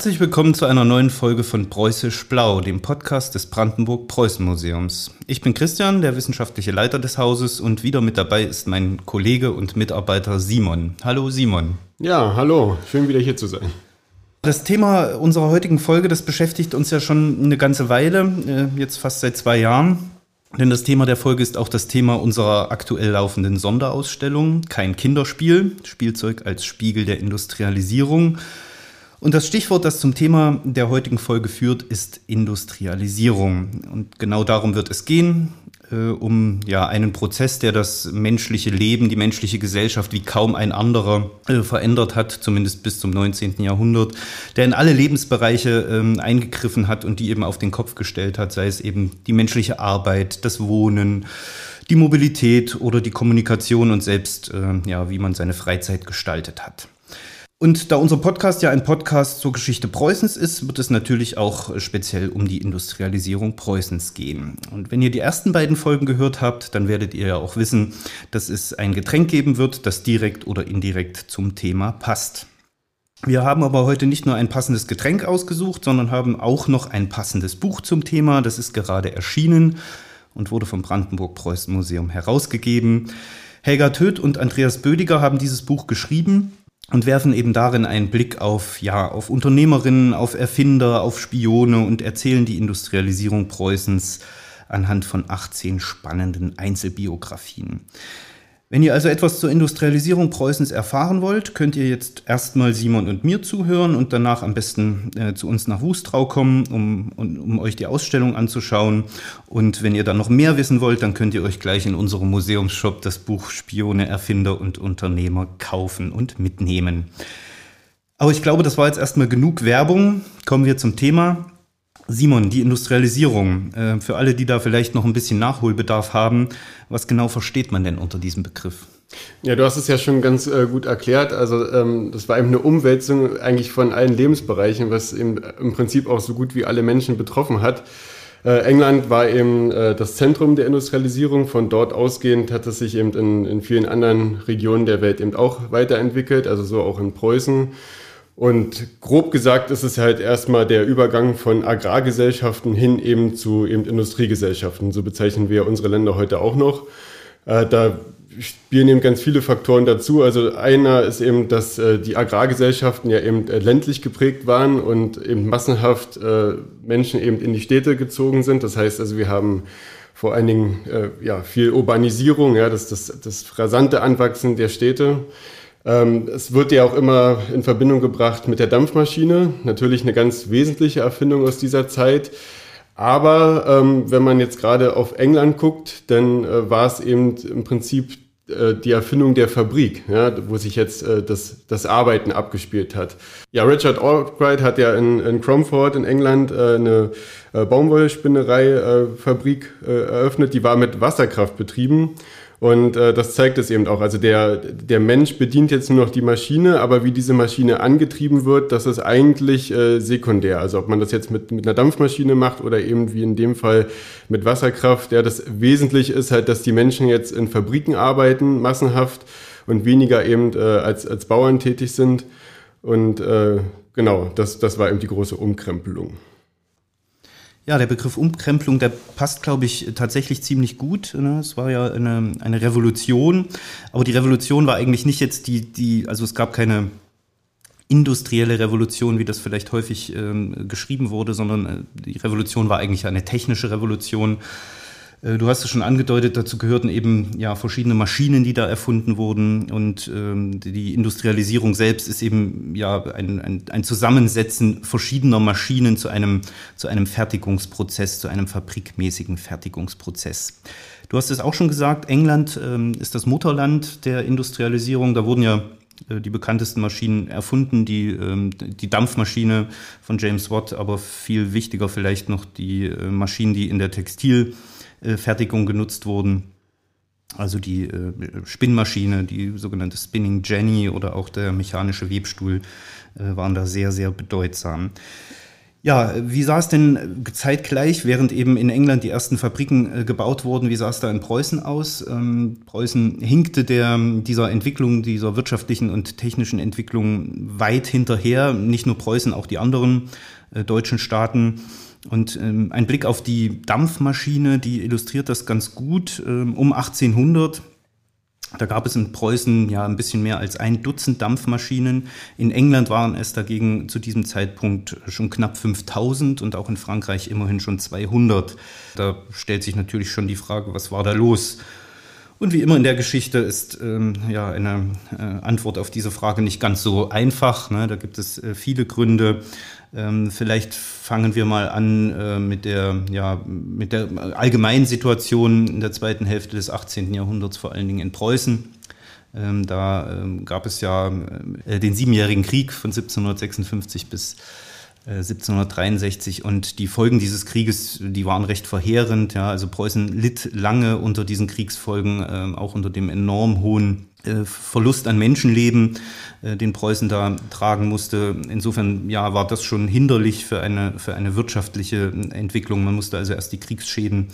Herzlich willkommen zu einer neuen Folge von Preußisch Blau, dem Podcast des Brandenburg-Preußen-Museums. Ich bin Christian, der wissenschaftliche Leiter des Hauses und wieder mit dabei ist mein Kollege und Mitarbeiter Simon. Hallo Simon. Ja, hallo, schön wieder hier zu sein. Das Thema unserer heutigen Folge, das beschäftigt uns ja schon eine ganze Weile, äh, jetzt fast seit zwei Jahren. Denn das Thema der Folge ist auch das Thema unserer aktuell laufenden Sonderausstellung. Kein Kinderspiel, Spielzeug als Spiegel der Industrialisierung. Und das Stichwort, das zum Thema der heutigen Folge führt, ist Industrialisierung. Und genau darum wird es gehen, äh, um ja einen Prozess, der das menschliche Leben, die menschliche Gesellschaft wie kaum ein anderer äh, verändert hat, zumindest bis zum 19. Jahrhundert, der in alle Lebensbereiche äh, eingegriffen hat und die eben auf den Kopf gestellt hat, sei es eben die menschliche Arbeit, das Wohnen, die Mobilität oder die Kommunikation und selbst äh, ja, wie man seine Freizeit gestaltet hat. Und da unser Podcast ja ein Podcast zur Geschichte Preußens ist, wird es natürlich auch speziell um die Industrialisierung Preußens gehen. Und wenn ihr die ersten beiden Folgen gehört habt, dann werdet ihr ja auch wissen, dass es ein Getränk geben wird, das direkt oder indirekt zum Thema passt. Wir haben aber heute nicht nur ein passendes Getränk ausgesucht, sondern haben auch noch ein passendes Buch zum Thema. Das ist gerade erschienen und wurde vom Brandenburg-Preußen Museum herausgegeben. Helga Töth und Andreas Bödiger haben dieses Buch geschrieben und werfen eben darin einen Blick auf, ja, auf Unternehmerinnen, auf Erfinder, auf Spione und erzählen die Industrialisierung Preußens anhand von 18 spannenden Einzelbiografien. Wenn ihr also etwas zur Industrialisierung Preußens erfahren wollt, könnt ihr jetzt erstmal Simon und mir zuhören und danach am besten äh, zu uns nach Wustrau kommen, um, um, um euch die Ausstellung anzuschauen. Und wenn ihr dann noch mehr wissen wollt, dann könnt ihr euch gleich in unserem Museumsshop das Buch Spione, Erfinder und Unternehmer kaufen und mitnehmen. Aber ich glaube, das war jetzt erstmal genug Werbung. Kommen wir zum Thema. Simon, die Industrialisierung. Äh, für alle, die da vielleicht noch ein bisschen Nachholbedarf haben, was genau versteht man denn unter diesem Begriff? Ja, du hast es ja schon ganz äh, gut erklärt. Also ähm, das war eben eine Umwälzung eigentlich von allen Lebensbereichen, was eben im Prinzip auch so gut wie alle Menschen betroffen hat. Äh, England war eben äh, das Zentrum der Industrialisierung. Von dort ausgehend hat es sich eben in, in vielen anderen Regionen der Welt eben auch weiterentwickelt, also so auch in Preußen. Und grob gesagt ist es halt erstmal der Übergang von Agrargesellschaften hin eben zu eben Industriegesellschaften. So bezeichnen wir unsere Länder heute auch noch. Äh, da spielen eben ganz viele Faktoren dazu. Also einer ist eben, dass äh, die Agrargesellschaften ja eben äh, ländlich geprägt waren und eben massenhaft Menschen eben in die Städte gezogen sind. Das heißt also, wir haben vor allen Dingen ja, viel Urbanisierung, ja, das, das, das rasante Anwachsen der Städte. Ähm, es wird ja auch immer in Verbindung gebracht mit der Dampfmaschine, natürlich eine ganz wesentliche Erfindung aus dieser Zeit. Aber ähm, wenn man jetzt gerade auf England guckt, dann äh, war es eben im Prinzip äh, die Erfindung der Fabrik, ja, wo sich jetzt äh, das, das Arbeiten abgespielt hat. Ja, Richard Albright hat ja in, in Cromford in England äh, eine äh, Baumwollspinnerei-Fabrik eröffnet, die war mit Wasserkraft betrieben. Und äh, das zeigt es eben auch. Also der, der Mensch bedient jetzt nur noch die Maschine, aber wie diese Maschine angetrieben wird, das ist eigentlich äh, sekundär. Also ob man das jetzt mit, mit einer Dampfmaschine macht oder eben wie in dem Fall mit Wasserkraft. Ja, das Wesentliche ist halt, dass die Menschen jetzt in Fabriken arbeiten, massenhaft und weniger eben äh, als, als Bauern tätig sind. Und äh, genau, das, das war eben die große Umkrempelung. Ja, der Begriff Umkrempelung, der passt, glaube ich, tatsächlich ziemlich gut. Ne? Es war ja eine, eine Revolution, aber die Revolution war eigentlich nicht jetzt die, die, also es gab keine industrielle Revolution, wie das vielleicht häufig ähm, geschrieben wurde, sondern äh, die Revolution war eigentlich eine technische Revolution. Äh, du hast es schon angedeutet, dazu gehörten eben ja verschiedene Maschinen, die da erfunden wurden und ähm, die Industrialisierung selbst ist eben ja ein, ein, ein Zusammensetzen verschiedener Maschinen zu einem, zu einem Fertigungsprozess, zu einem fabrikmäßigen Fertigungsprozess. Du hast es auch schon gesagt, England ähm, ist das Mutterland der Industrialisierung. Da wurden ja äh, die bekanntesten Maschinen erfunden, die, ähm, die Dampfmaschine von James Watt, aber viel wichtiger vielleicht noch die äh, Maschinen, die in der Textil Fertigung genutzt wurden. Also die äh, Spinnmaschine, die sogenannte Spinning Jenny oder auch der mechanische Webstuhl äh, waren da sehr, sehr bedeutsam. Ja, wie sah es denn zeitgleich, während eben in England die ersten Fabriken äh, gebaut wurden, wie sah es da in Preußen aus? Ähm, Preußen hinkte der, dieser Entwicklung, dieser wirtschaftlichen und technischen Entwicklung weit hinterher. Nicht nur Preußen, auch die anderen äh, deutschen Staaten. Und ähm, ein Blick auf die Dampfmaschine, die illustriert das ganz gut. Ähm, um 1800 da gab es in Preußen ja ein bisschen mehr als ein Dutzend Dampfmaschinen. In England waren es dagegen zu diesem Zeitpunkt schon knapp 5000 und auch in Frankreich immerhin schon 200. Da stellt sich natürlich schon die Frage, was war da los? Und wie immer in der Geschichte ist ähm, ja eine äh, Antwort auf diese Frage nicht ganz so einfach. Ne? Da gibt es äh, viele Gründe. Ähm, vielleicht fangen wir mal an äh, mit, der, ja, mit der allgemeinen Situation in der zweiten Hälfte des 18. Jahrhunderts, vor allen Dingen in Preußen. Ähm, da ähm, gab es ja äh, den Siebenjährigen Krieg von 1756 bis 1763 äh, und die Folgen dieses Krieges, die waren recht verheerend. Ja, also Preußen litt lange unter diesen Kriegsfolgen, äh, auch unter dem enorm hohen Verlust an Menschenleben, äh, den Preußen da tragen musste. Insofern ja, war das schon hinderlich für eine, für eine wirtschaftliche Entwicklung. Man musste also erst die Kriegsschäden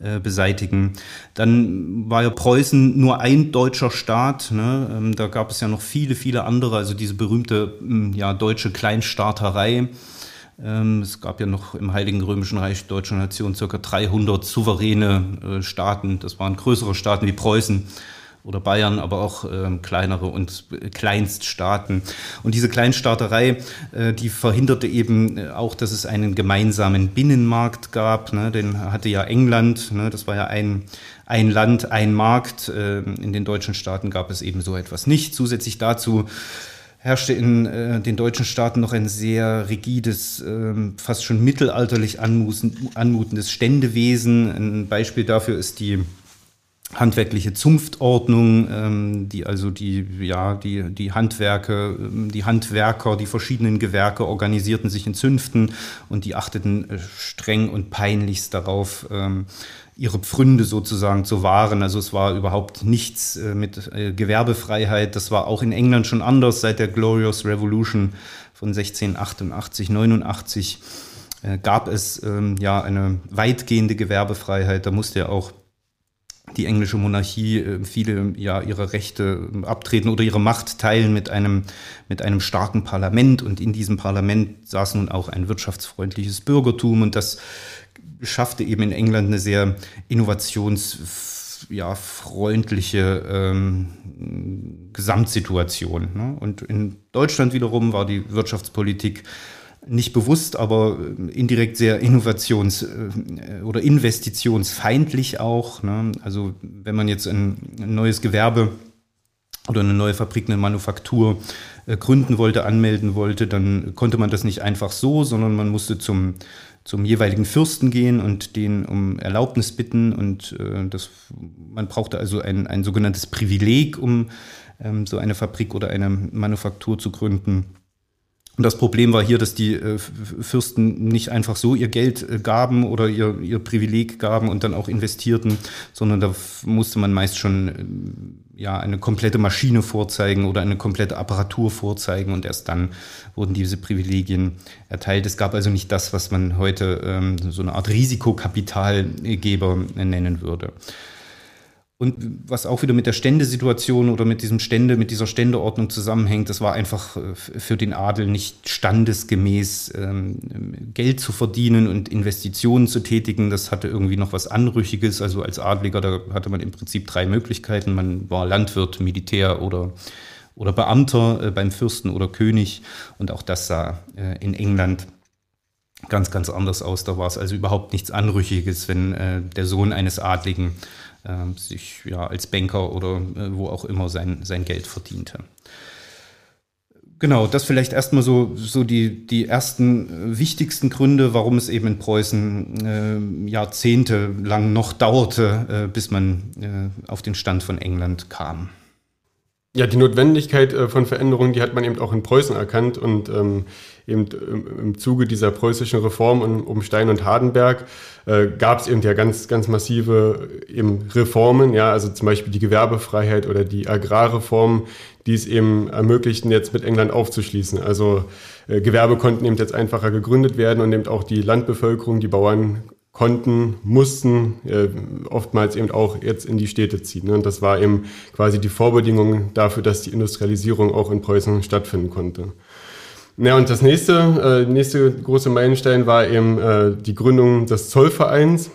äh, beseitigen. Dann war ja Preußen nur ein deutscher Staat. Ne? Ähm, da gab es ja noch viele, viele andere, also diese berühmte ja, deutsche Kleinstaaterei. Ähm, es gab ja noch im Heiligen Römischen Reich deutscher Nation circa 300 souveräne Staaten. Das waren größere Staaten wie Preußen oder Bayern, aber auch äh, kleinere und Kleinststaaten. Und diese Kleinstaaterei, äh, die verhinderte eben äh, auch, dass es einen gemeinsamen Binnenmarkt gab. Ne? Den hatte ja England, ne? das war ja ein, ein Land, ein Markt. Äh, in den deutschen Staaten gab es eben so etwas nicht. Zusätzlich dazu herrschte in äh, den deutschen Staaten noch ein sehr rigides, äh, fast schon mittelalterlich anmutendes Ständewesen. Ein Beispiel dafür ist die handwerkliche Zunftordnung, ähm, die also die, ja, die, die Handwerke, ähm, die Handwerker, die verschiedenen Gewerke organisierten sich in Zünften und die achteten äh, streng und peinlichst darauf, ähm, ihre Pfründe sozusagen zu wahren. Also es war überhaupt nichts äh, mit äh, Gewerbefreiheit. Das war auch in England schon anders seit der Glorious Revolution von 1688, 89 äh, gab es ähm, ja eine weitgehende Gewerbefreiheit. Da musste ja auch die englische Monarchie äh, viele ja ihre Rechte äh, abtreten oder ihre Macht teilen mit einem mit einem starken Parlament und in diesem Parlament saß nun auch ein wirtschaftsfreundliches Bürgertum und das schaffte eben in England eine sehr innovations ja, ähm, Gesamtsituation. Ne? Und in Deutschland wiederum war die Wirtschaftspolitik nicht bewusst, aber äh, indirekt sehr innovations- äh, oder investitionsfeindlich auch. Ne? Also wenn man jetzt ein, ein, neues Gewerbe oder eine neue Fabrik, eine Manufaktur äh, gründen wollte, anmelden wollte, dann konnte man das nicht einfach so, sondern man musste zum, zum jeweiligen Fürsten gehen und den um Erlaubnis bitten. Und äh, das, man brauchte also ein, ein sogenanntes Privileg, um ähm, so eine Fabrik oder eine Manufaktur zu gründen. Und das Problem war hier, dass die äh, Fürsten nicht einfach so ihr Geld äh, gaben oder ihr, ihr Privileg gaben und dann auch investierten, sondern da musste man meist schon äh, ja, eine komplette Maschine vorzeigen oder eine komplette Apparatur vorzeigen und erst dann wurden diese Privilegien erteilt. Es gab also nicht das, was man heute ähm, so eine Art Risikokapitalgeber nennen würde. Und was auch wieder mit der Ständesituation oder mit diesem Stände, mit dieser Ständeordnung zusammenhängt, das war einfach äh, für den Adel nicht standesgemäß, ähm, Geld zu verdienen und Investitionen zu tätigen. Das hatte irgendwie noch was Anrüchiges. Also als Adliger, da hatte man im Prinzip drei Möglichkeiten. Man war Landwirt, Militär oder, oder Beamter äh, beim Fürsten oder König. Und auch das sah äh, in England ganz, ganz anders aus. Da war es also überhaupt nichts Anrüchiges, wenn der Sohn eines Adligen sich ja als Banker oder äh, wo auch immer sein, sein Geld verdiente. Genau, das vielleicht erstmal so, so die, die ersten äh, wichtigsten Gründe, warum es eben in Preußen äh, Jahrzehnte lang noch dauerte, äh, bis man äh, auf den Stand von England kam. ja, die Notwendigkeit äh, von Veränderungen, die hat man eben auch in Preußen erkannt und ähm, eben im Zuge dieser preußischen Reform um, Stein und Hardenberg äh, gab es eben ja ganz, ganz massive eben Reformen, ja, also zum Beispiel die Gewerbefreiheit oder die Agrarreform, die es eben ermöglichten, jetzt mit England aufzuschließen. Also äh, Gewerbe konnten eben jetzt einfacher gegründet werden und eben auch die Landbevölkerung, die Bauern konnten, mussten äh, oftmals eben auch jetzt in die Städte ziehen. Ne? Und das war eben quasi die Vorbedingung dafür, dass die Industrialisierung auch in Preußen stattfinden konnte. Ja, und das nächste, äh, nächste große Meilenstein war eben äh, die Gründung des Zollvereins.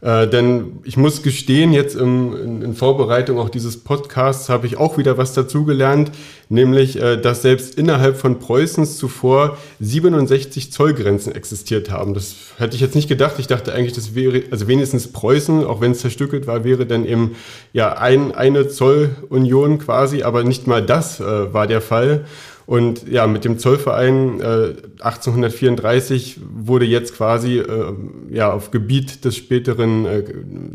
Äh, denn ich muss gestehen, jetzt im, in, in, Vorbereitung auch dieses Podcasts habe ich auch wieder was dazugelernt, nämlich, äh, dass selbst innerhalb von Preußens zuvor 67 Zollgrenzen existiert haben. Das hätte ich jetzt nicht gedacht. Ich dachte eigentlich, das wäre, also wenigstens Preußen, auch wenn es zerstückelt war, wäre dann eben ja ein, eine Zollunion quasi, aber nicht mal das äh, war der Fall. Und ja, mit dem Zollverein äh, 1834 wurde jetzt quasi äh, ja auf Gebiet des späteren äh,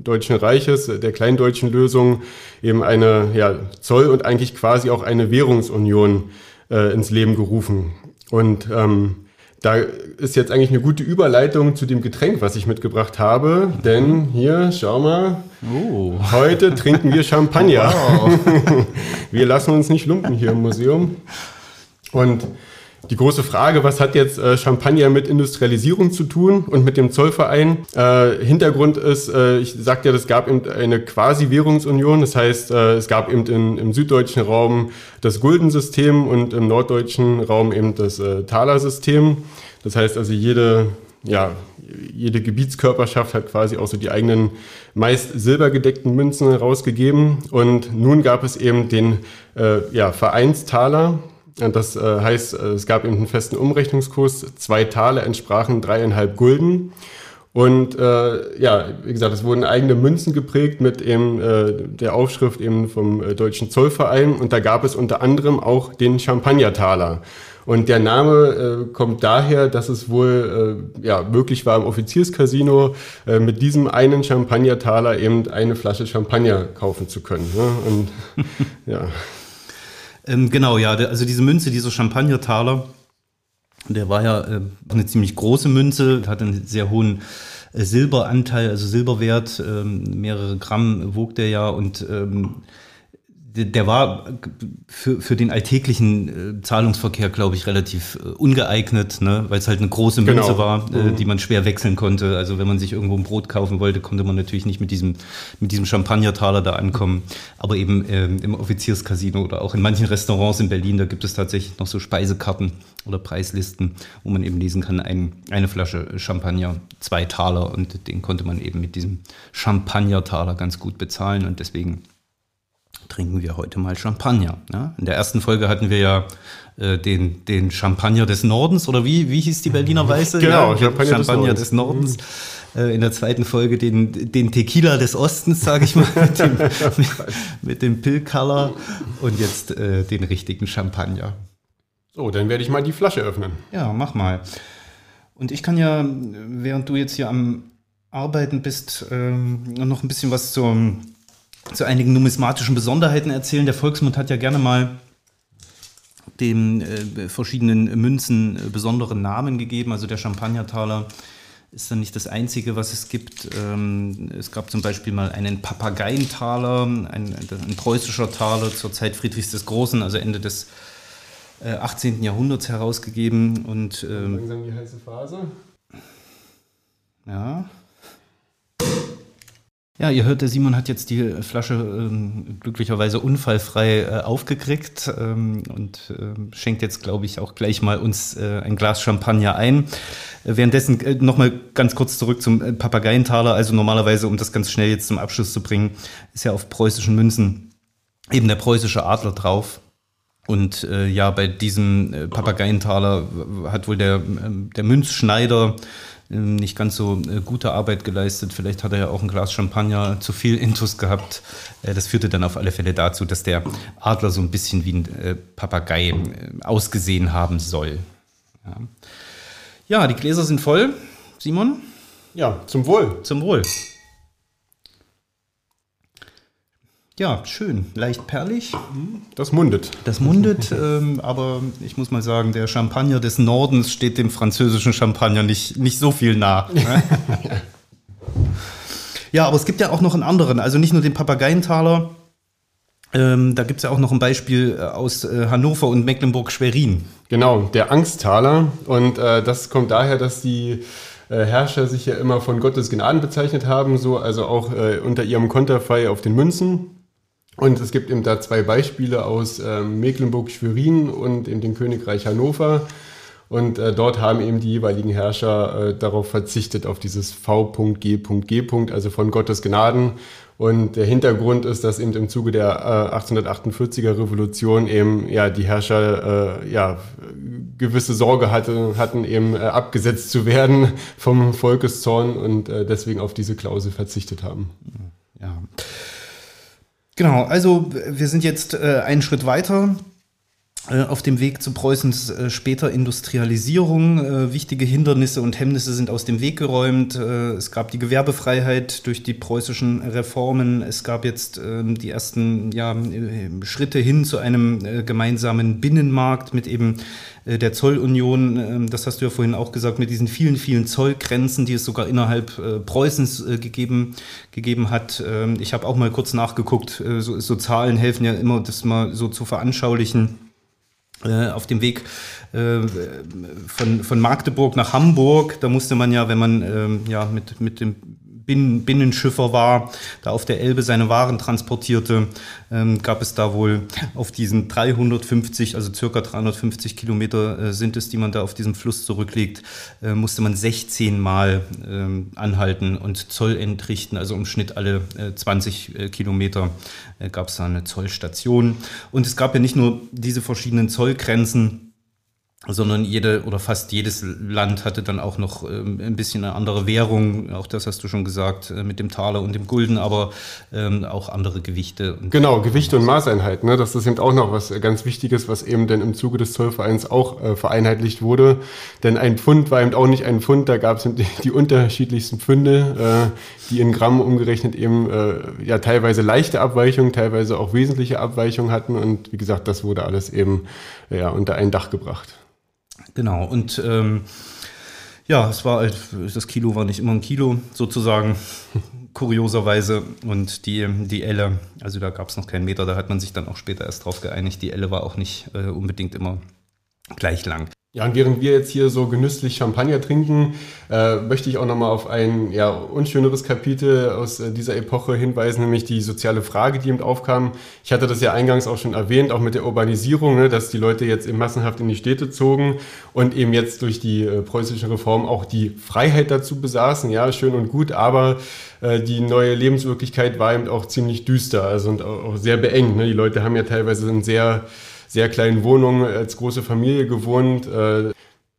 Deutschen Reiches, der kleindeutschen Lösung, eben eine ja, Zoll- und eigentlich quasi auch eine Währungsunion äh, ins Leben gerufen. Und ähm, da ist jetzt eigentlich eine gute Überleitung zu dem Getränk, was ich mitgebracht habe. Denn hier, schau mal, oh. heute trinken wir Champagner. Wow. wir lassen uns nicht lumpen hier im Museum. Und die große Frage, was hat jetzt äh, Champagner mit Industrialisierung zu tun und mit dem Zollverein? Äh, Hintergrund ist, äh, ich sagte ja, es gab eben eine Quasi-Währungsunion. Das heißt, äh, es gab eben in, im süddeutschen Raum das Guldensystem und im norddeutschen Raum eben das äh, Talersystem. Das heißt also, jede, ja, jede Gebietskörperschaft hat quasi auch so die eigenen meist silbergedeckten Münzen herausgegeben. Und nun gab es eben den äh, ja, Vereinstaler, das äh, heißt, äh, es gab eben einen festen Umrechnungskurs. Zwei Tale entsprachen dreieinhalb Gulden. Und äh, ja, wie gesagt, es wurden eigene Münzen geprägt mit eben äh, der Aufschrift eben vom äh, Deutschen Zollverein. Und da gab es unter anderem auch den Champagnertaler. Und der Name äh, kommt daher, dass es wohl äh, ja, möglich war, im Offizierscasino äh, mit diesem einen Champagnertaler eben eine Flasche Champagner kaufen zu können. Ne? Und ja. Ähm, genau, ja, also diese Münze, dieser Champagnertaler, der war ja äh, eine ziemlich große Münze, hat einen sehr hohen äh, Silberanteil, also Silberwert, ähm, mehrere Gramm wog der ja und ähm, der war für, für den alltäglichen äh, Zahlungsverkehr, glaube ich, relativ äh, ungeeignet, ne? weil es halt eine große Münze genau. war, äh, mhm. die man schwer wechseln konnte. Also wenn man sich irgendwo ein Brot kaufen wollte, konnte man natürlich nicht mit diesem, mit diesem Champagnertaler da ankommen. Aber eben ähm, im Offizierscasino oder auch in manchen Restaurants in Berlin, da gibt es tatsächlich noch so Speisekarten oder Preislisten, wo man eben lesen kann, ein, eine Flasche Champagner, zwei Taler und den konnte man eben mit diesem Champagnertaler ganz gut bezahlen und deswegen trinken wir heute mal Champagner. Ne? In der ersten Folge hatten wir ja äh, den, den Champagner des Nordens, oder wie, wie hieß die Berliner Weiße? Genau, ja, Champagner, Champagner, des Nordens. Des Nordens. Äh, in der zweiten Folge den, den Tequila des Ostens, sage ich mal, mit dem, mit, mit dem Pill-Color und jetzt äh, den richtigen Champagner. So, dann werde ich mal die Flasche öffnen. Ja, mach mal. Und ich kann ja, während du jetzt hier am Arbeiten bist, ähm, noch ein bisschen was zum zu einigen numismatischen Besonderheiten erzählen. Der Volksmund hat ja gerne mal den äh, verschiedenen Münzen äh, besondere Namen gegeben. Also der Champagnertaler ist dann nicht das einzige, was es gibt. Ähm, es gab zum Beispiel mal einen Papageientaler, ein, ein, preußischer Taler zur Zeit Friedrichs des Großen, also Ende des äh, 18. Jahrhunderts herausgegeben. Und, ähm, Langsam die heiße Phase. Ja. Ja, ihr hört, der Simon hat jetzt die Flasche ähm, glücklicherweise unfallfrei äh, aufgekriegt ähm, und äh, schenkt jetzt, glaube ich, auch gleich mal uns äh, ein Glas Champagner ein. Äh, währenddessen äh, nochmal ganz kurz zurück zum äh, Papageientaler. Also normalerweise, um das ganz schnell jetzt zum Abschluss zu bringen, ist ja auf preußischen Münzen eben der preußische Adler drauf. Und äh, ja, bei diesem äh, Papageientaler hat wohl der, äh, der Münzschneider ähm, nicht ganz so äh, gute Arbeit geleistet. Vielleicht hat er ja auch ein Glas Champagner zu viel Intus gehabt. Äh, das führte dann auf alle Fälle dazu, dass der Adler so ein bisschen wie ein äh, Papagei ausgesehen haben soll. Ja. ja, die Gläser sind voll. Simon? Ja, zum Wohl. Zum Wohl. Ja, schön, leicht perlig. Das mundet. Das mundet, ähm, aber ich muss mal sagen, der Champagner des Nordens steht dem französischen Champagner nicht, nicht so viel nah. Ne? ja, aber es gibt ja auch noch einen anderen, also nicht nur den Papageientaler. Ähm, da gibt es ja auch noch ein Beispiel äh, aus äh, Hannover und Mecklenburg-Schwerin. Genau, der Angsttaler. Und äh, das kommt daher, dass die äh, Herrscher sich ja immer von Gottes Gnaden bezeichnet haben, so also auch äh, unter ihrem Konterfei auf den Münzen. Und es gibt eben da zwei Beispiele aus ähm, Mecklenburg-Schwerin und in dem Königreich Hannover. Und äh, dort haben eben die jeweiligen Herrscher äh, darauf verzichtet, auf dieses V.G.G. also von Gottes Gnaden. Und der Hintergrund ist, dass eben im Zuge der äh, 1848er Revolution eben ja die Herrscher äh, ja gewisse Sorge hatte, hatten, eben äh, abgesetzt zu werden vom Volkeszorn und äh, deswegen auf diese Klausel verzichtet haben. Genau, also wir sind jetzt äh, einen Schritt weiter äh, auf dem Weg zu Preußens äh, später Industrialisierung. Äh, wichtige Hindernisse und Hemmnisse sind aus dem Weg geräumt. Es gab die Gewerbefreiheit durch die preußischen Reformen. Es gab jetzt ähm, die ersten ja, Schritte hin zu einem gemeinsamen Binnenmarkt mit eben der Zollunion. Ähm, das hast du ja vorhin auch gesagt, mit diesen vielen, vielen Zollgrenzen, die es sogar innerhalb Preußens gegeben, gegeben hat. Ähm, ich habe auch mal kurz nachgeguckt. So, so Zahlen helfen ja immer, das mal so zu veranschaulichen. Äh, auf dem Weg äh, von, von Magdeburg nach Hamburg, da musste man ja, wenn man ähm, ja mit, mit dem Binnen Binnenschiffer war, da auf der Elbe seine Waren transportierte, ähm, gab es da wohl auf diesen 350, also circa 350 Kilometer äh, sind es, die man da auf diesem Fluss zurücklegt, äh, musste man 16 Mal ähm, anhalten und Zoll entrichten, also im Schnitt alle äh, 20 äh, Kilometer äh, gab es da eine Zollstation. Und es gab ja nicht nur diese verschiedenen Zollgrenzen, sondern jede oder fast jedes Land hatte dann auch noch ähm, ein bisschen eine andere Währung, auch das hast du schon gesagt, äh, mit dem Taler und dem Gulden, aber ähm, auch andere Gewichte. genau, Gewichte und Maßeinheit, ne? das ist eben auch noch was ganz Wichtiges, was eben dann im Zuge des Zollvereins auch äh, vereinheitlicht wurde, denn ein Pfund war eben auch nicht ein Pfund, da gab es die, die, unterschiedlichsten Pfünde, äh, die in Gramm umgerechnet eben äh, ja teilweise leichte Abweichungen, teilweise auch wesentliche Abweichungen hatten und wie gesagt, das wurde alles eben ja, unter ein Dach gebracht. Genau, und ähm, ja, es war halt, das Kilo war nicht immer ein Kilo sozusagen, kurioserweise. Und die, die Elle, also da gab es noch keinen Meter, da hat man sich dann auch später erst drauf geeinigt. Die Elle war auch nicht äh, unbedingt immer gleich lang. Ja, und während wir jetzt hier so genüsslich Champagner trinken, äh, möchte ich auch nochmal auf ein ja, unschöneres Kapitel aus äh, dieser Epoche hinweisen, nämlich die soziale Frage, die eben aufkam. Ich hatte das ja eingangs auch schon erwähnt, auch mit der Urbanisierung, ne, dass die Leute jetzt eben massenhaft in die Städte zogen und eben jetzt durch die äh, preußischen Reformen auch die Freiheit dazu besaßen. Ja, schön und gut, aber äh, die neue Lebenswirklichkeit war eben auch ziemlich düster also und auch, auch sehr beengt. Ne? Die Leute haben ja teilweise ein sehr sehr kleinen Wohnungen als große Familie gewohnt. Äh,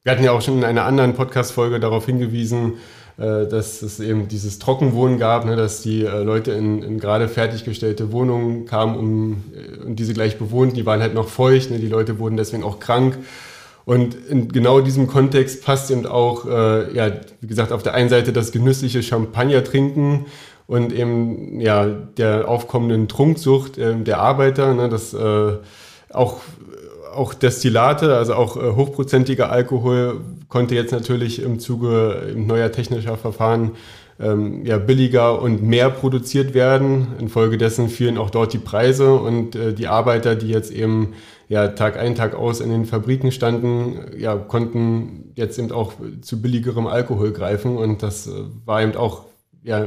wir hatten ja auch schon in einer anderen Podcast-Folge darauf hingewiesen, äh, dass es eben dieses Trockenwohnen gab, ne, dass die äh, Leute in, in gerade fertiggestellte Wohnungen kamen um, und diese gleich bewohnt. Die waren halt noch feucht, ne, die Leute wurden deswegen auch krank. Und in genau diesem Kontext passt eben auch, äh, ja, wie gesagt, auf der einen Seite das genüssliche Champagner trinken und eben ja der aufkommenden Trunksucht äh, der Arbeiter, ne, das äh, auch, auch Destillate, also auch äh, hochprozentiger Alkohol konnte jetzt natürlich im Zuge neuer technischer Verfahren ähm, ja, billiger und mehr produziert werden. Infolgedessen fielen auch dort die Preise und äh, die Arbeiter, die jetzt eben ja, Tag ein, Tag aus in den Fabriken standen, ja, konnten jetzt eben auch zu billigerem Alkohol greifen und das äh, war eben auch ja,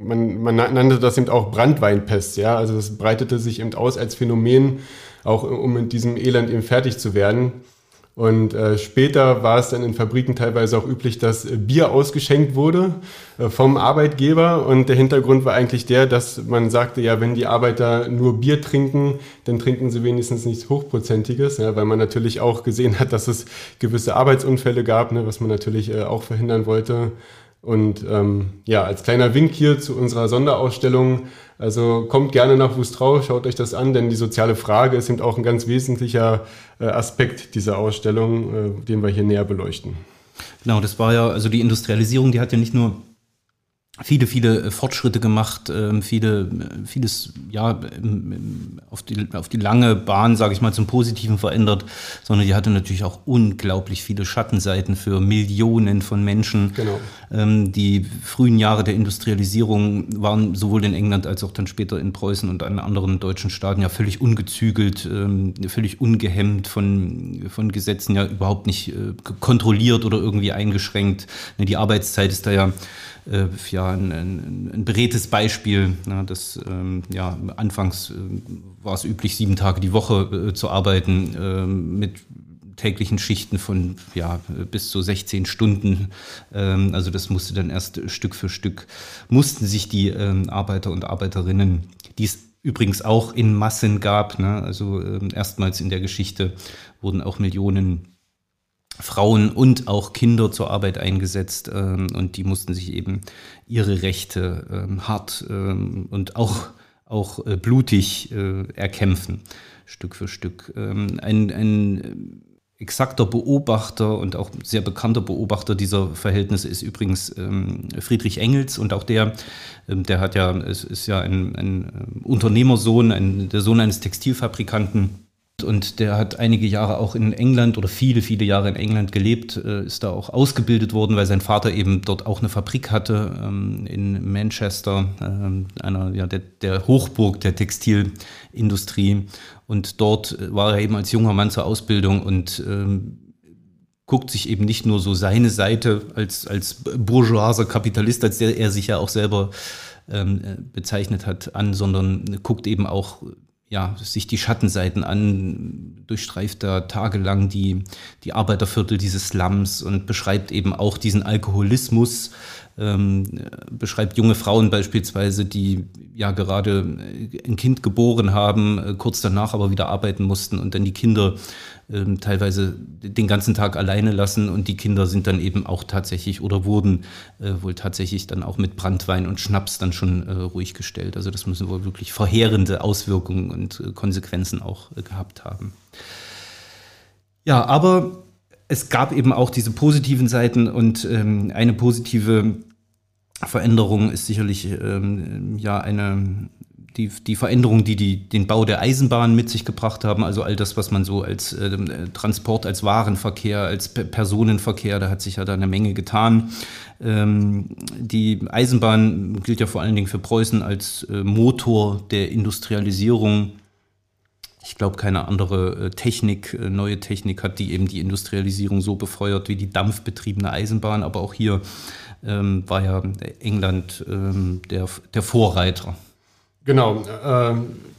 man, man nannte das eben auch Brandweinpest, ja, also das breitete sich eben aus als Phänomen, auch um mit diesem Elend eben fertig zu werden. Und äh, später war es dann in Fabriken teilweise auch üblich, dass Bier ausgeschenkt wurde äh, vom Arbeitgeber. Und der Hintergrund war eigentlich der, dass man sagte, ja, wenn die Arbeiter nur Bier trinken, dann trinken sie wenigstens nichts Hochprozentiges, ja, weil man natürlich auch gesehen hat, dass es gewisse Arbeitsunfälle gab, ne, was man natürlich äh, auch verhindern wollte. Und ähm, ja, als kleiner Wink hier zu unserer Sonderausstellung, also kommt gerne nach Wustrau, schaut euch das an, denn die soziale Frage ist eben auch ein ganz wesentlicher äh, Aspekt dieser Ausstellung, äh, den wir hier näher beleuchten. Genau, das war ja, also die Industrialisierung, die hat ja nicht nur viele, viele Fortschritte gemacht, ähm, viele, vieles ja auf die, auf die lange Bahn, sage ich mal, zum Positiven verändert, sondern die hatte natürlich auch unglaublich viele Schattenseiten für Millionen von Menschen. Genau. Ähm, die frühen Jahre der Industrialisierung waren sowohl in England als auch dann später in Preußen und an anderen deutschen Staaten ja völlig ungezügelt, ähm, völlig ungehemmt von, von Gesetzen, ja überhaupt nicht äh, kontrolliert oder irgendwie eingeschränkt. Die Arbeitszeit ist da ja äh, ja, ein, ein, ein beredtes Beispiel. Ne, das, ähm, ja, anfangs äh, war es üblich, sieben Tage die Woche äh, zu arbeiten äh, mit täglichen Schichten von ja, bis zu 16 Stunden. Ähm, also das musste dann erst Stück für Stück, mussten sich die ähm, Arbeiter und Arbeiterinnen, die es übrigens auch in Massen gab, ne, also ähm, erstmals in der Geschichte wurden auch Millionen Frauen und auch Kinder zur Arbeit eingesetzt ähm, und die mussten sich eben ihre Rechte ähm, hart ähm, und auch, auch äh, blutig äh, erkämpfen, Stück für Stück. Ähm, ein, ein exakter Beobachter und auch sehr bekannter Beobachter dieser Verhältnisse ist übrigens ähm, Friedrich Engels und auch der, ähm, der hat ja, es ist ja ein, ein Unternehmersohn, ein, der Sohn eines Textilfabrikanten und der hat einige Jahre auch in England oder viele, viele Jahre in England gelebt, äh, ist da auch ausgebildet worden, weil sein Vater eben dort auch eine Fabrik hatte ähm, in Manchester, ähm, einer ja, der, der Hochburg der Textilindustrie. Und dort äh, war er eben als junger Mann zur Ausbildung und ähm, guckt sich eben nicht nur so seine Seite als, als bourgeoiser Kapitalist, als der er sich ja auch selber ähm, äh, bezeichnet hat, an, sondern guckt eben auch ja, sich die Schattenseiten an, durchstreift da tagelang die, die Arbeiterviertel dieses Slums und beschreibt eben auch diesen Alkoholismus, ähm, beschreibt junge Frauen beispielsweise, die ja gerade ein Kind geboren haben, äh, kurz danach aber wieder arbeiten mussten und dann die Kinder ähm, teilweise den ganzen Tag alleine lassen und die Kinder sind dann eben auch tatsächlich oder wurden äh, wohl tatsächlich dann auch mit Brandwein und Schnaps dann schon äh, ruhig gestellt. Also das müssen wohl wirklich verheerende Auswirkungen und äh, Konsequenzen auch äh, gehabt haben. Ja, aber es gab eben auch diese positiven Seiten und ähm, eine positive Veränderung ist sicherlich ähm, ja eine die, die Veränderungen, die, die den Bau der Eisenbahn mit sich gebracht haben, also all das, was man so als äh, Transport, als Warenverkehr, als P Personenverkehr, da hat sich ja da eine Menge getan. Ähm, die Eisenbahn gilt ja vor allen Dingen für Preußen als äh, Motor der Industrialisierung. Ich glaube, keine andere äh, Technik, äh, neue Technik hat die eben die Industrialisierung so befeuert wie die dampfbetriebene Eisenbahn. Aber auch hier ähm, war ja England ähm, der, der Vorreiter. Genau, äh,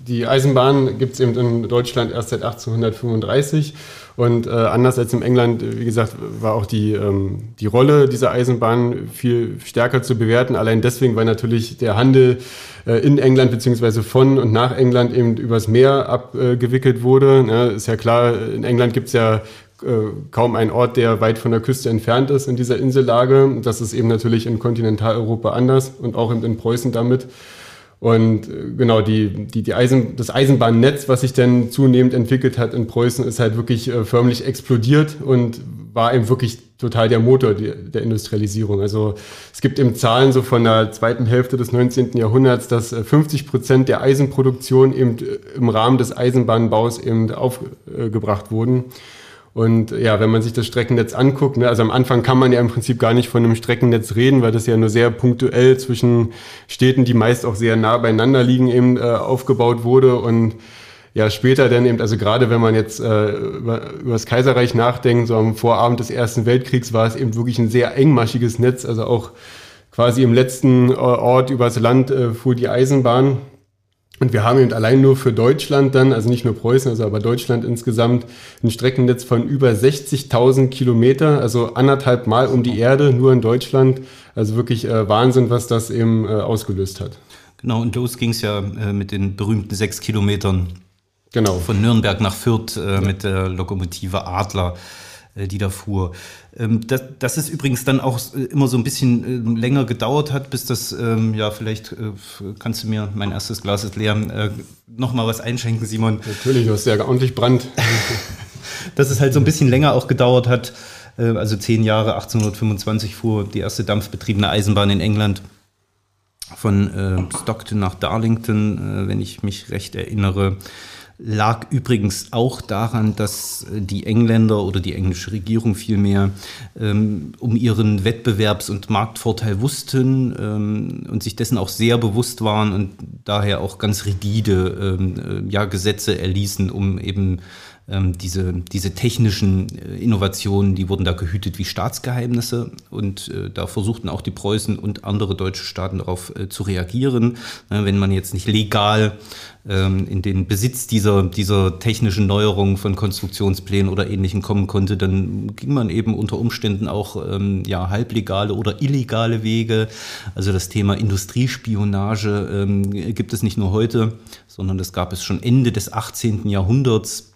die Eisenbahn gibt es eben in Deutschland erst seit 1835 und äh, anders als in England, wie gesagt, war auch die, ähm, die Rolle dieser Eisenbahn viel stärker zu bewerten. Allein deswegen, weil natürlich der Handel äh, in England beziehungsweise von und nach England eben übers Meer abgewickelt wurde. Ja, ist ja klar, in England gibt es ja äh, kaum einen Ort, der weit von der Küste entfernt ist in dieser Insellage. Das ist eben natürlich in Kontinentaleuropa anders und auch in Preußen damit. Und äh, genau, die, die, die Eisen, das Eisenbahnnetz, was sich dann zunehmend entwickelt hat in Preußen, ist halt wirklich äh, förmlich explodiert und war eben wirklich total der Motor der, der Industrialisierung. Also es gibt eben Zahlen so von der zweiten Hälfte des 19. Jahrhunderts, dass 50 äh, Prozent der Eisenproduktion eben äh, im Rahmen des Eisenbahnbaus eben aufgebracht wurden. Und ja, wenn man sich das Streckennetz anguckt, ne, also am Anfang kann man ja im Prinzip gar nicht von einem Streckennetz reden, weil das ja nur sehr punktuell zwischen Städten, die meist auch sehr nah beieinander liegen, eben äh, aufgebaut wurde. Und ja, später dann eben, also gerade wenn man jetzt äh, über, über das Kaiserreich nachdenkt, so am Vorabend des Ersten Weltkriegs war es eben wirklich ein sehr engmaschiges Netz, also auch quasi im letzten äh, Ort übers Land äh, fuhr die Eisenbahn. Und wir haben eben allein nur für Deutschland dann, also nicht nur Preußen, also aber Deutschland insgesamt, ein Streckennetz von über 60.000 Kilometer, also anderthalb Mal um die Erde, nur in Deutschland. Also wirklich äh, Wahnsinn, was das eben äh, ausgelöst hat. Genau, und los ging es ja äh, mit den berühmten sechs Kilometern genau. von Nürnberg nach Fürth äh, ja. mit der Lokomotive Adler. Äh, die da fuhr. Ähm, das, das ist übrigens dann auch äh, immer so ein bisschen ähm, länger gedauert hat, bis das, ähm, ja, vielleicht äh, kannst du mir, mein erstes Glas ist leer, nochmal was einschenken, Simon. Natürlich, du hast ja ordentlich Brand. dass es halt so ein bisschen länger auch gedauert hat. Also zehn Jahre, 1825 fuhr die erste dampfbetriebene Eisenbahn in England. von äh, Stockton nach Darlington, äh, wenn ich mich recht erinnere lag übrigens auch daran, dass äh, die Engländer oder die englische Regierung vielmehr ähm, um ihren Wettbewerbs- und Marktvorteil wussten ähm, und sich dessen auch sehr bewusst waren und daher auch ganz rigide ähm, äh, ja, Gesetze erließen, um eben ähm, diese, diese technischen äh, Innovationen, die wurden da gehütet wie Staatsgeheimnisse und äh, da versuchten auch die Preußen und andere deutsche Staaten darauf äh, zu reagieren. Ne, wenn man jetzt nicht legal ähm, in den Besitz dieser, dieser technischen Neuerungen von Konstruktionsplänen oder ähnlichem kommen konnte, dann ging man eben unter Umständen auch ähm, ja, halblegale oder illegale Wege. Also das Thema Industriespionage ähm, gibt es nicht nur heute, sondern das gab es schon Ende des 18. Jahrhunderts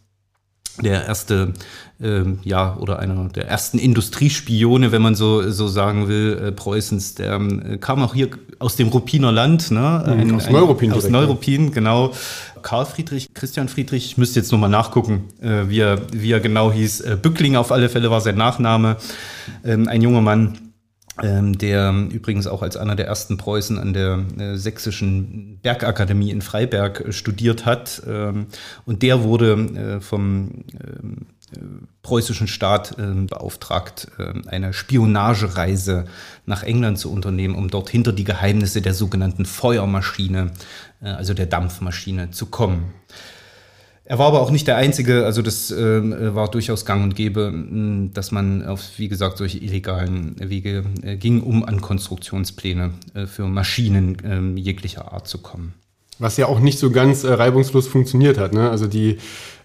der erste, ähm, ja, oder einer der ersten Industriespione, wenn man so, so sagen will, äh, Preußens, der äh, kam auch hier aus dem Ruppiner Land, ne? Mhm, ein, aus Neuruppin. Aus Neuruppin, genau. Karl Friedrich, Christian Friedrich, ich müsste jetzt nochmal nachgucken, äh, wie, er, wie er genau hieß. Äh, Bückling auf alle Fälle war sein Nachname. Ähm, ein junger Mann, der übrigens auch als einer der ersten Preußen an der äh, Sächsischen Bergakademie in Freiberg äh, studiert hat. Ähm, und der wurde äh, vom ähm, preußischen Staat beauftragt, eine Spionagereise nach England zu unternehmen, um dort hinter die Geheimnisse der sogenannten Feuermaschine, also der Dampfmaschine, zu kommen. Er war aber auch nicht der Einzige, also das äh, war durchaus gang und gäbe, dass man auf, wie gesagt, solche illegalen Wege äh, ging, um an Konstruktionspläne äh, für Maschinen ähm, jeglicher Art zu kommen. Was ja auch nicht so ganz äh, reibungslos funktioniert hat. Ne? Also die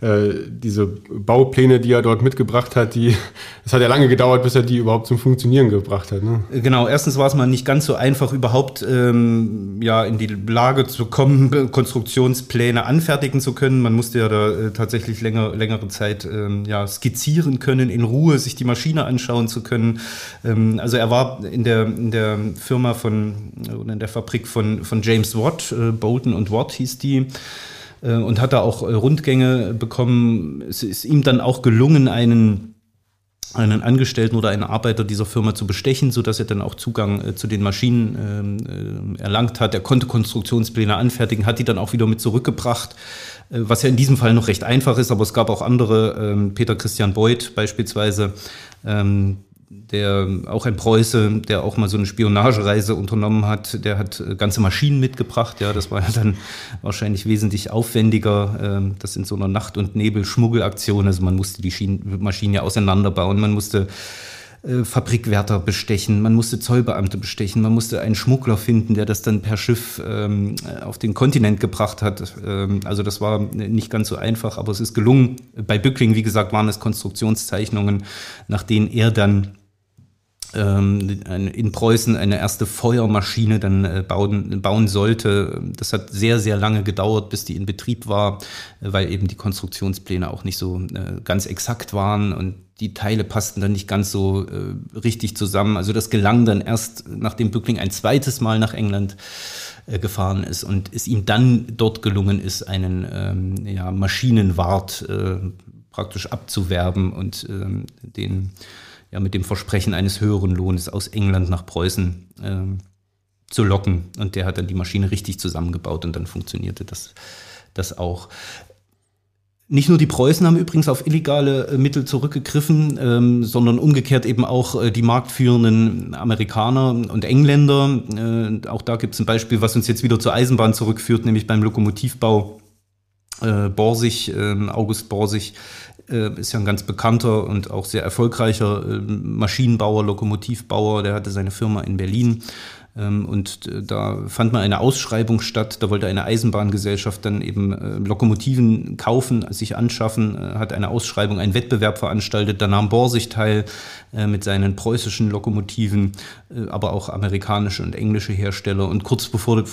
äh, diese Baupläne, die er dort mitgebracht hat, die, es hat ja lange gedauert, bis er die überhaupt zum Funktionieren gebracht hat. Ne? Genau, erstens war es mal nicht ganz so einfach, überhaupt ähm, ja, in die Lage zu kommen, Konstruktionspläne anfertigen zu können. Man musste ja da äh, tatsächlich länger, längere Zeit ähm, ja, skizzieren können, in Ruhe sich die Maschine anschauen zu können. Ähm, also er war in der, in der Firma von, oder in der Fabrik von, von James Watt, äh, Bolton und Watt hieß die, äh, und hat da auch äh, Rundgänge bekommen. Es ist ihm dann auch gelungen, einen einen Angestellten oder einen Arbeiter dieser Firma zu bestechen, so dass er dann auch Zugang äh, zu den Maschinen ähm, äh, erlangt hat. Er konnte Konstruktionspläne anfertigen, hat die dann auch wieder mit zurückgebracht, was ja in diesem Fall noch recht einfach ist, aber es gab auch andere, ähm, Peter Christian Beuth beispielsweise, ähm, der auch ein Preuße, der auch mal so eine Spionagereise unternommen hat, der hat äh, ganze Maschinen mitgebracht. Ja, das war ja dann wahrscheinlich wesentlich aufwendiger. Ähm, das in so einer Nacht- und Nebel-Schmuggelaktion. Also man musste die Maschinen ja auseinanderbauen, man musste äh, Fabrikwärter bestechen, man musste Zollbeamte bestechen, man musste einen Schmuggler finden, der das dann per Schiff ähm, auf den Kontinent gebracht hat. Ähm, also das war nicht ganz so einfach, aber es ist gelungen. Bei Bückling, wie gesagt, waren es Konstruktionszeichnungen, nach denen er dann in Preußen eine erste Feuermaschine dann äh, bauen, bauen sollte. Das hat sehr, sehr lange gedauert, bis die in Betrieb war, weil eben die Konstruktionspläne auch nicht so äh, ganz exakt waren und die Teile passten dann nicht ganz so äh, richtig zusammen. Also das gelang dann erst, nachdem Bückling ein zweites Mal nach England gefahren ist und es ihm dann dort gelungen ist, einen ähm, ja, Maschinenwart praktisch abzuwerben und ähm, den ja, mit dem Versprechen eines höheren Lohnes aus England nach Preußen äh, zu locken. Und der hat dann die Maschine richtig zusammengebaut und dann funktionierte das, das auch. Nicht nur die Preußen haben übrigens auf illegale äh, Mittel zurückgegriffen, ähm, sondern umgekehrt eben auch äh, die marktführenden Amerikaner und Engländer. Äh, auch da gibt es ein Beispiel, was uns jetzt wieder zur Eisenbahn zurückführt, nämlich beim Lokomotivbau. Äh, Borsig, äh, August Borsig, ist ja ein ganz bekannter und auch sehr erfolgreicher äh, Maschinenbauer, Lokomotivbauer, der hatte seine Firma in Berlin. ähm, und äh, da fand mal eine Ausschreibung statt. Da wollte eine Eisenbahngesellschaft dann eben äh, Lokomotiven kaufen, sich anschaffen, äh, hat eine Ausschreibung, einen Wettbewerb veranstaltet. Da nahm Borsig teil mit seinen preußischen Lokomotiven, aber auch amerikanische und englische Hersteller. Und kurz bevor,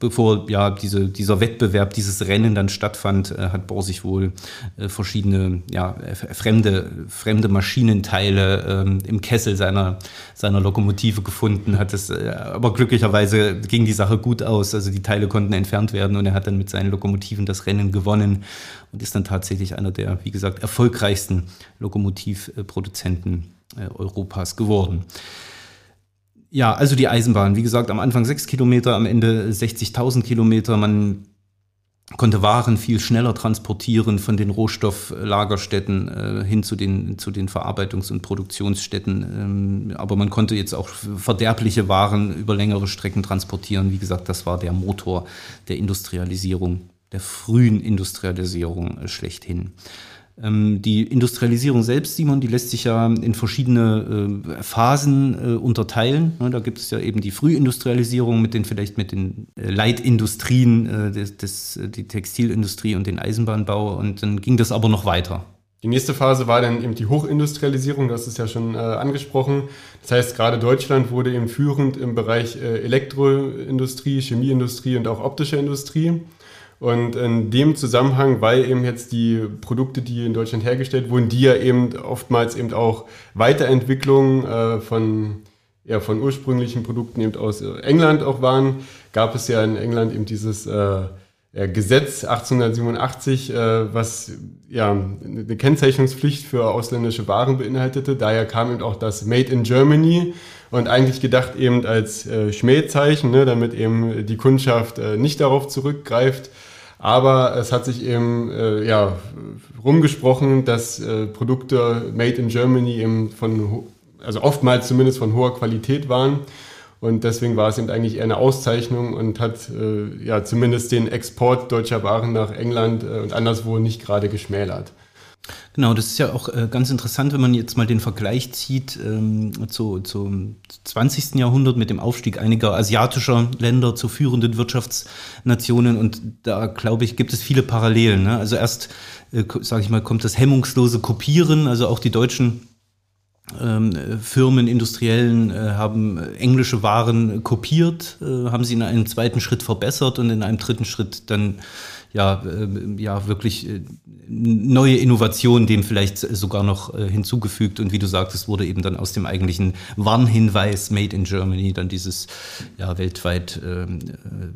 bevor ja, diese, dieser Wettbewerb, dieses Rennen dann stattfand, hat Borsig wohl verschiedene ja, fremde, fremde Maschinenteile ähm, im Kessel seiner, seiner Lokomotive gefunden, hat es aber glücklicherweise ging die Sache gut aus. Also die Teile konnten entfernt werden und er hat dann mit seinen Lokomotiven das Rennen gewonnen und ist dann tatsächlich einer der, wie gesagt, erfolgreichsten Lokomotivproduzenten äh, Europas geworden. Ja, also die Eisenbahn. Wie gesagt, am Anfang sechs Kilometer, am Ende 60.000 Kilometer. Man konnte Waren viel schneller transportieren von den Rohstofflagerstätten äh, hin zu den, zu den Verarbeitungs- und Produktionsstätten. Ähm, aber man konnte jetzt auch verderbliche Waren über längere Strecken transportieren. Wie gesagt, das war der Motor der Industrialisierung, der frühen Industrialisierung äh, schlechthin. Ähm, die Industrialisierung selbst, Simon, die lässt sich ja in verschiedene äh, Phasen äh, unterteilen. Ne, da gibt es ja eben die Frühindustrialisierung mit den vielleicht mit den äh, Leitindustrien, äh, des, des, die Textilindustrie und den Eisenbahnbau. Und dann ging das aber noch weiter. Die nächste Phase war dann eben die Hochindustrialisierung, das ist ja schon äh, angesprochen. Das heißt, gerade Deutschland wurde eben führend im Bereich äh, Elektroindustrie, Chemieindustrie und auch optische Industrie. Und in dem Zusammenhang, weil eben jetzt die Produkte, die in Deutschland hergestellt wurden, die ja eben oftmals eben auch Weiterentwicklungen äh, von, ja, von ursprünglichen Produkten eben aus England auch waren, gab es ja in England eben dieses äh, Gesetz 1887, äh, was ja eine Kennzeichnungspflicht für ausländische Waren beinhaltete. Daher kam eben auch das Made in Germany und eigentlich gedacht eben als äh, Schmähzeichen, ne, damit eben die Kundschaft äh, nicht darauf zurückgreift, aber es hat sich eben äh, ja, rumgesprochen, dass äh, Produkte made in Germany eben von, also oftmals zumindest von hoher Qualität waren. Und deswegen war es eben eigentlich eher eine Auszeichnung und hat äh, ja zumindest den Export deutscher Waren nach England äh, und anderswo nicht gerade geschmälert. Genau, das ist ja auch äh, ganz interessant, wenn man jetzt mal den Vergleich zieht ähm, zu, zum 20. Jahrhundert mit dem Aufstieg einiger asiatischer Länder zu führenden Wirtschaftsnationen. Und da, glaube ich, gibt es viele Parallelen. Ne? Also erst, äh, sage ich mal, kommt das hemmungslose Kopieren. Also auch die deutschen ähm, Firmen, Industriellen äh, haben englische Waren kopiert, äh, haben sie in einem zweiten Schritt verbessert und in einem dritten Schritt dann ja, äh, ja wirklich äh, neue Innovationen dem vielleicht sogar noch äh, hinzugefügt. Und wie du sagtest, wurde eben dann aus dem eigentlichen Warnhinweis Made in Germany dann dieses ja, weltweit, äh,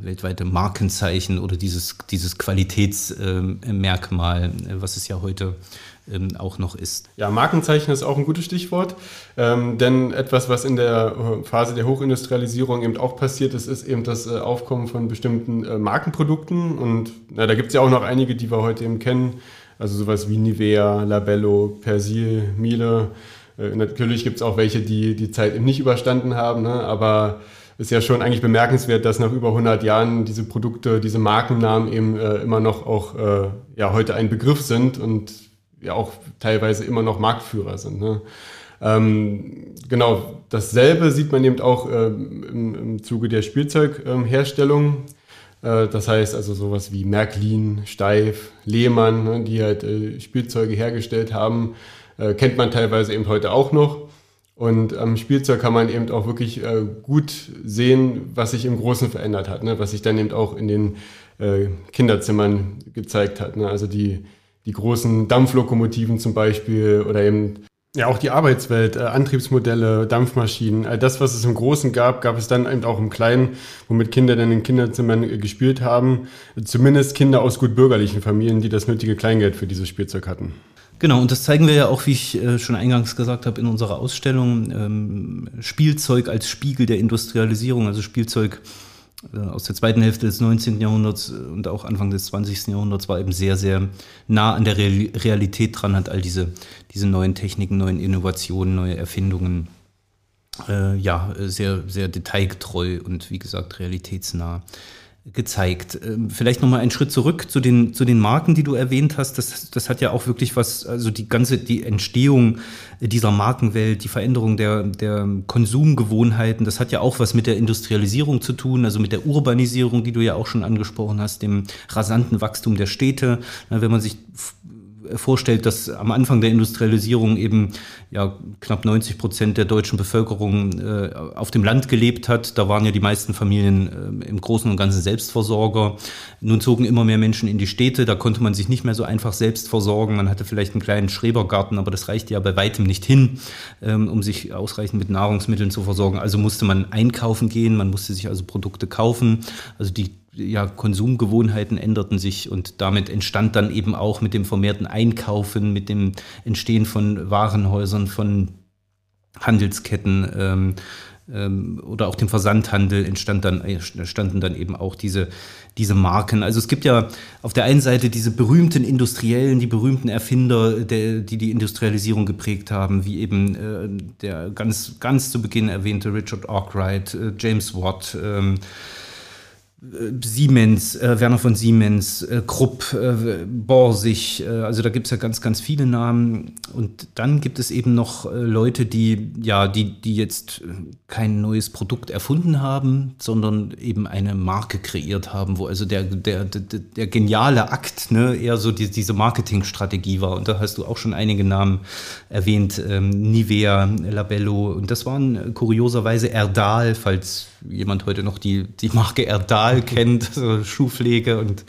weltweite Markenzeichen oder dieses, dieses Qualitätsmerkmal, äh, was es ja heute ähm, auch noch ist. Ja, Markenzeichen ist auch ein gutes Stichwort, ähm, denn etwas, was in der äh, Phase der Hochindustrialisierung eben auch passiert ist, ist eben das äh, Aufkommen von bestimmten äh, Markenprodukten und na, da gibt es ja auch noch einige, die wir heute eben kennen, also sowas wie Nivea, Labello, Persil, Miele. Äh, natürlich gibt es auch welche, die die Zeit eben nicht überstanden haben, ne? aber ist ja schon eigentlich bemerkenswert, dass nach über 100 Jahren diese Produkte, diese Markennamen eben äh, immer noch auch äh, ja heute ein Begriff sind und ja auch teilweise immer noch Marktführer sind. Ne? Ähm, genau, dasselbe sieht man eben auch äh, im, im, Zuge der Spielzeugherstellung. Äh, das heißt also sowas wie Märklin, Steif, Lehmann, ne, die halt äh, Spielzeuge hergestellt haben, äh, kennt man teilweise eben heute auch noch. Und am Spielzeug kann man eben auch wirklich äh, gut sehen, was sich im Großen verändert hat, ne? was sich dann eben auch in den äh, Kinderzimmern gezeigt hat. Ne? Also die die großen Dampflokomotiven zum Beispiel oder eben ja auch die Arbeitswelt, äh, Antriebsmodelle, Dampfmaschinen, all das, was es im Großen gab, gab es dann eben auch im Kleinen, womit Kinder dann in Kinderzimmern äh, gespielt haben. Zumindest Kinder aus gut bürgerlichen Familien, die das nötige Kleingeld für dieses Spielzeug hatten. Genau, und das zeigen wir ja auch, wie ich äh, schon eingangs gesagt habe, in unserer Ausstellung. Ähm, Spielzeug als Spiegel der Industrialisierung, also Spielzeug aus der zweiten Hälfte des 19. Jahrhunderts und auch Anfang des 20. Jahrhunderts war eben sehr, sehr nah an der Realität dran, hat all diese, diese neuen Techniken, neuen Innovationen, neue Erfindungen, äh, ja, sehr, sehr detailgetreu und wie gesagt realitätsnah gezeigt. Ähm, vielleicht nochmal einen Schritt zurück zu den, zu den Marken, die du erwähnt hast. Das, das hat ja auch wirklich was, also die ganze, die Entstehung dieser Markenwelt, die Veränderung der, der Konsumgewohnheiten, das hat ja auch was mit der Industrialisierung zu tun, also mit der Urbanisierung, die du ja auch schon angesprochen hast, dem rasanten Wachstum der Städte. Wenn man sich vorstellt, dass am Anfang der Industrialisierung eben ja knapp 90 Prozent der deutschen Bevölkerung äh, auf dem Land gelebt hat. Da waren ja die meisten Familien äh, im Großen und Ganzen Selbstversorger. Nun zogen immer mehr Menschen in die Städte. Da konnte man sich nicht mehr so einfach selbst versorgen. Man hatte vielleicht einen kleinen Schrebergarten, aber das reichte ja bei weitem nicht hin, ähm, um sich ausreichend mit Nahrungsmitteln zu versorgen. Also musste man einkaufen gehen. Man musste sich also Produkte kaufen. Also die ja, Konsumgewohnheiten änderten sich und damit entstand dann eben auch mit dem vermehrten Einkaufen, mit dem Entstehen von Warenhäusern, von Handelsketten, ähm, ähm, oder auch dem Versandhandel entstand dann, entstanden dann eben auch diese, diese Marken. Also es gibt ja auf der einen Seite diese berühmten Industriellen, die berühmten Erfinder, der, die die Industrialisierung geprägt haben, wie eben äh, der ganz, ganz zu Beginn erwähnte Richard Arkwright, äh, James Watt, ähm, Siemens, äh, Werner von Siemens, äh, Krupp, äh, Borsig, äh, also da gibt es ja ganz, ganz viele Namen. Und dann gibt es eben noch äh, Leute, die, ja, die, die jetzt äh, kein neues Produkt erfunden haben, sondern eben eine Marke kreiert haben, wo also der, der, der, der geniale Akt ne, eher so die, diese Marketingstrategie war. Und da hast du auch schon einige Namen erwähnt, ähm, Nivea, Labello. Und das waren kurioserweise Erdal, falls jemand heute noch die, die Marke Erdal kennt, so Schuhpflege und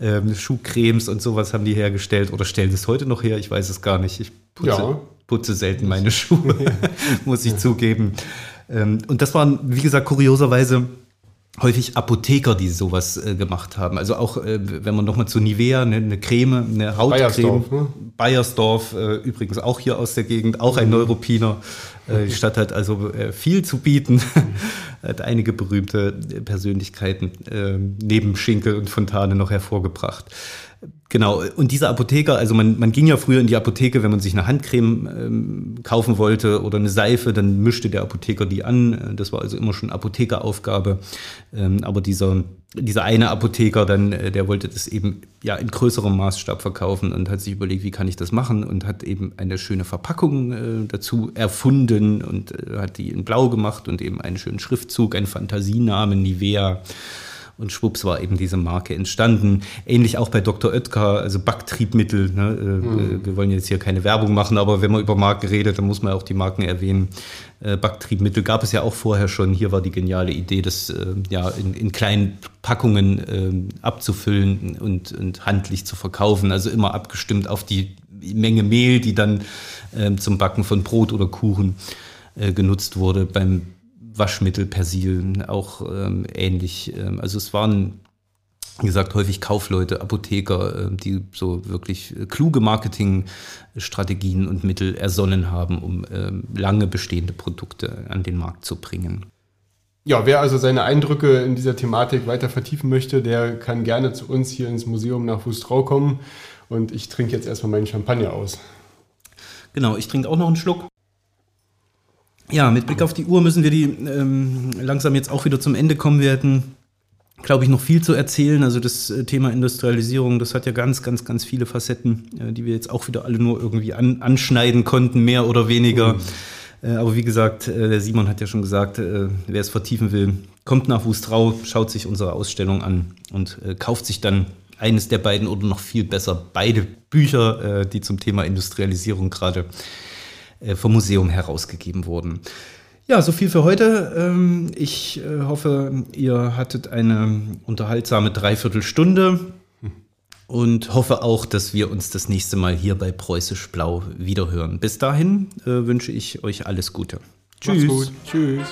ähm, Schuhcremes und sowas haben die hergestellt oder stellen es heute noch her, ich weiß es gar nicht. Ich putze, ja. putze selten meine Schuhe, muss ich ja. zugeben. Ähm, und das waren, wie gesagt, kurioserweise häufig Apotheker, die sowas äh, gemacht haben. Also auch, äh, wenn man nochmal zu Nivea, eine, eine Creme, eine Hautcreme. Bayersdorf, ne? Bayersdorf äh, übrigens auch hier aus der Gegend, auch ein mhm. Neuropiner. Äh, die Stadt hat also äh, viel zu bieten, hat einige berühmte Persönlichkeiten äh, neben Schinkel und Fontane noch hervorgebracht. Genau, und dieser Apotheker, also man, man ging ja früher in die Apotheke, wenn man sich eine Handcreme ähm, kaufen wollte oder eine Seife, dann mischte der Apotheker die an. Das war also immer schon Apothekeraufgabe. Ähm, aber dieser, dieser eine Apotheker dann, äh, der wollte das eben ja in größerem Maßstab verkaufen und hat sich überlegt, wie kann ich das machen und hat eben eine schöne Verpackung äh, dazu erfunden und äh, hat die in blau gemacht und eben einen schönen Schriftzug, einen Fantasienamen, Nivea. Und schwupps war eben diese Marke entstanden. Ähnlich auch bei Dr. Oetker, also Backtriebmittel. Ne? Mhm. Wir wollen jetzt hier keine Werbung machen, aber wenn man über Marken redet, dann muss man auch die Marken erwähnen. Äh, Backtriebmittel gab es ja auch vorher schon. Hier war die geniale Idee, das ja in, in kleinen Packungen abzufüllen und, und handlich zu verkaufen. Also immer abgestimmt auf die Menge Mehl, die dann äh, zum Backen von Brot oder Kuchen äh, genutzt wurde. Beim Waschmittel, Persil, auch ähm, ähnlich. Ähm, also es waren, wie gesagt, häufig Kaufleute, Apotheker, äh, die so wirklich äh, kluge Marketingstrategien und Mittel ersonnen haben, um äh, lange bestehende Produkte an den Markt zu bringen. Ja, wer also seine Eindrücke in dieser Thematik weiter vertiefen möchte, der kann gerne zu uns hier ins Museum nach Fustrau kommen. Und ich trinke jetzt erstmal meinen Champagner aus. Genau, ich trinke auch noch einen Schluck. Ja, mit Blick auf die Uhr müssen wir die ähm, langsam jetzt auch wieder zum Ende kommen. Wir hätten, glaube ich, noch viel zu erzählen. Also das äh, Thema Industrialisierung, das hat ja ganz, ganz, ganz viele Facetten, äh, die wir jetzt auch wieder alle nur irgendwie an, anschneiden konnten, mehr oder weniger. Mhm. Äh, aber wie gesagt, äh, der Simon hat ja schon gesagt, äh, wer es vertiefen will, kommt nach Wustrau, schaut sich unsere Ausstellung an und äh, kauft sich dann eines der beiden oder noch viel besser beide Bücher, die zum Thema Industrialisierung gerade äh, vom Museum herausgegeben wurden. Ja, so viel für heute. Ähm, ich äh, hoffe, ihr hattet eine unterhaltsame Dreiviertelstunde und hoffe auch, dass wir uns das nächste Mal hier bei Preußisch Blau wiederhören. Bis dahin äh, wünsche ich euch alles Gute. Tschüss. Tschüss.